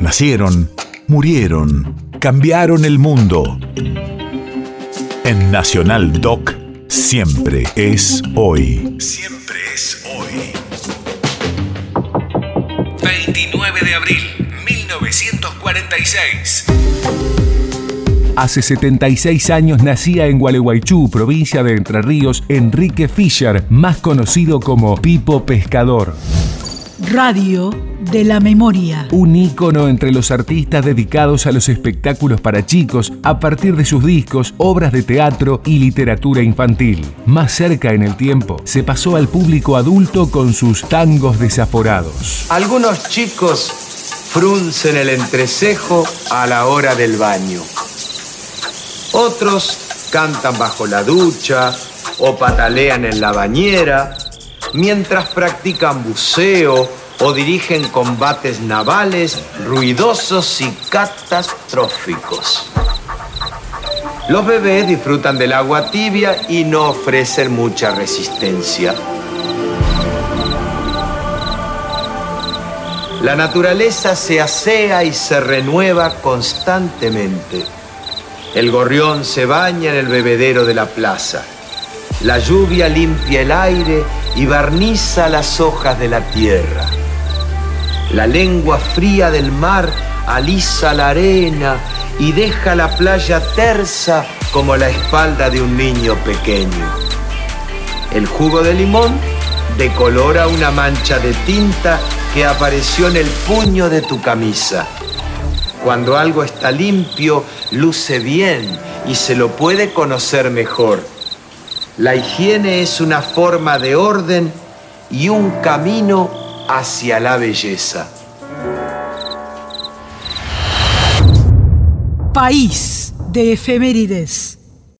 Nacieron, murieron, cambiaron el mundo. En Nacional Doc, siempre es hoy. Siempre es hoy. 29 de abril, 1946. Hace 76 años nacía en Gualeguaychú, provincia de Entre Ríos, Enrique Fischer, más conocido como Pipo Pescador. Radio de la Memoria. Un ícono entre los artistas dedicados a los espectáculos para chicos a partir de sus discos, obras de teatro y literatura infantil. Más cerca en el tiempo, se pasó al público adulto con sus tangos desaforados. Algunos chicos fruncen el entrecejo a la hora del baño. Otros cantan bajo la ducha o patalean en la bañera mientras practican buceo o dirigen combates navales ruidosos y catastróficos. Los bebés disfrutan del agua tibia y no ofrecen mucha resistencia. La naturaleza se asea y se renueva constantemente. El gorrión se baña en el bebedero de la plaza. La lluvia limpia el aire y barniza las hojas de la tierra. La lengua fría del mar alisa la arena y deja la playa tersa como la espalda de un niño pequeño. El jugo de limón decolora una mancha de tinta que apareció en el puño de tu camisa. Cuando algo está limpio, luce bien y se lo puede conocer mejor. La higiene es una forma de orden y un camino hacia la belleza. País de efemérides.